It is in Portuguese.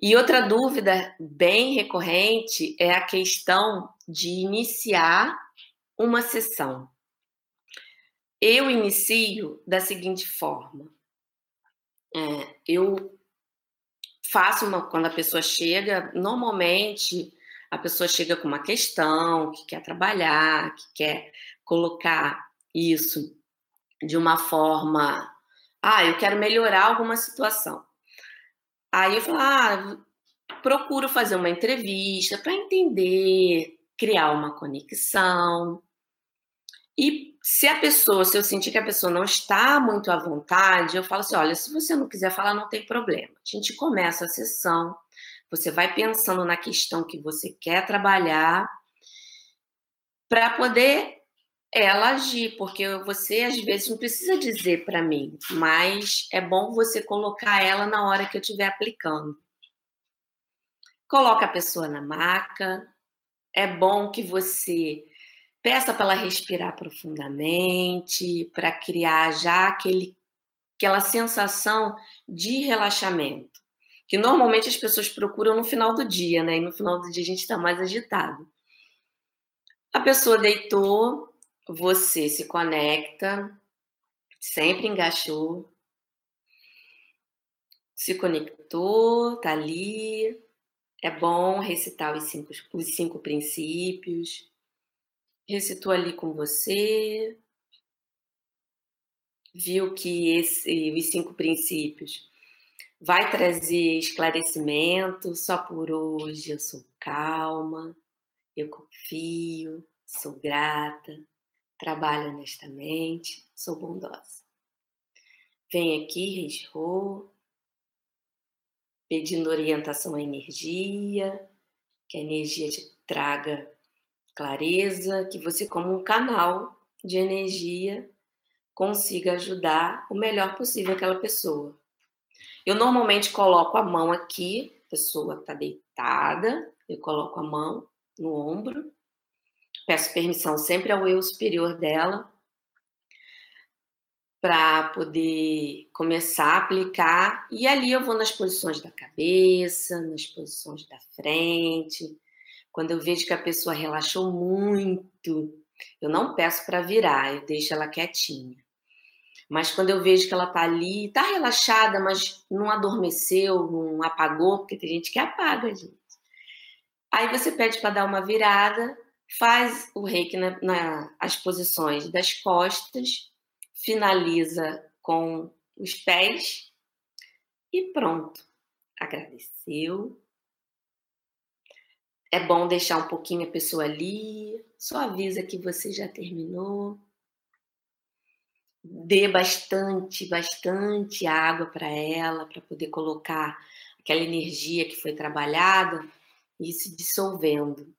E outra dúvida bem recorrente é a questão de iniciar uma sessão. Eu inicio da seguinte forma: é, eu faço uma. Quando a pessoa chega, normalmente a pessoa chega com uma questão, que quer trabalhar, que quer colocar isso de uma forma. Ah, eu quero melhorar alguma situação. Aí eu falo, ah, procuro fazer uma entrevista para entender, criar uma conexão. E se a pessoa, se eu sentir que a pessoa não está muito à vontade, eu falo assim: olha, se você não quiser falar, não tem problema. A gente começa a sessão, você vai pensando na questão que você quer trabalhar, para poder ela agir, porque você às vezes não precisa dizer para mim, mas é bom você colocar ela na hora que eu estiver aplicando. Coloca a pessoa na maca. É bom que você peça para ela respirar profundamente, para criar já aquele, aquela sensação de relaxamento, que normalmente as pessoas procuram no final do dia, né? E no final do dia a gente está mais agitado. A pessoa deitou, você se conecta, sempre engaixou, se conectou, tá ali. É bom recitar os cinco, os cinco princípios. Recitou ali com você. Viu que esse, os cinco princípios vai trazer esclarecimento. Só por hoje eu sou calma, eu confio, sou grata, trabalho honestamente, sou bondosa. Vem aqui, respirou, pedindo orientação à energia, que a energia te traga clareza, que você, como um canal de energia, consiga ajudar o melhor possível aquela pessoa. Eu normalmente coloco a mão aqui, a pessoa está deitada, eu coloco a mão no ombro peço permissão sempre ao eu superior dela para poder começar a aplicar. E ali eu vou nas posições da cabeça, nas posições da frente. Quando eu vejo que a pessoa relaxou muito, eu não peço para virar, eu deixo ela quietinha. Mas quando eu vejo que ela está ali, está relaxada, mas não adormeceu, não apagou, porque tem gente que apaga, gente. Aí você pede para dar uma virada faz o reiki nas na, posições das costas, finaliza com os pés e pronto. Agradeceu. É bom deixar um pouquinho a pessoa ali, só avisa que você já terminou. Dê bastante, bastante água para ela, para poder colocar aquela energia que foi trabalhada e se dissolvendo.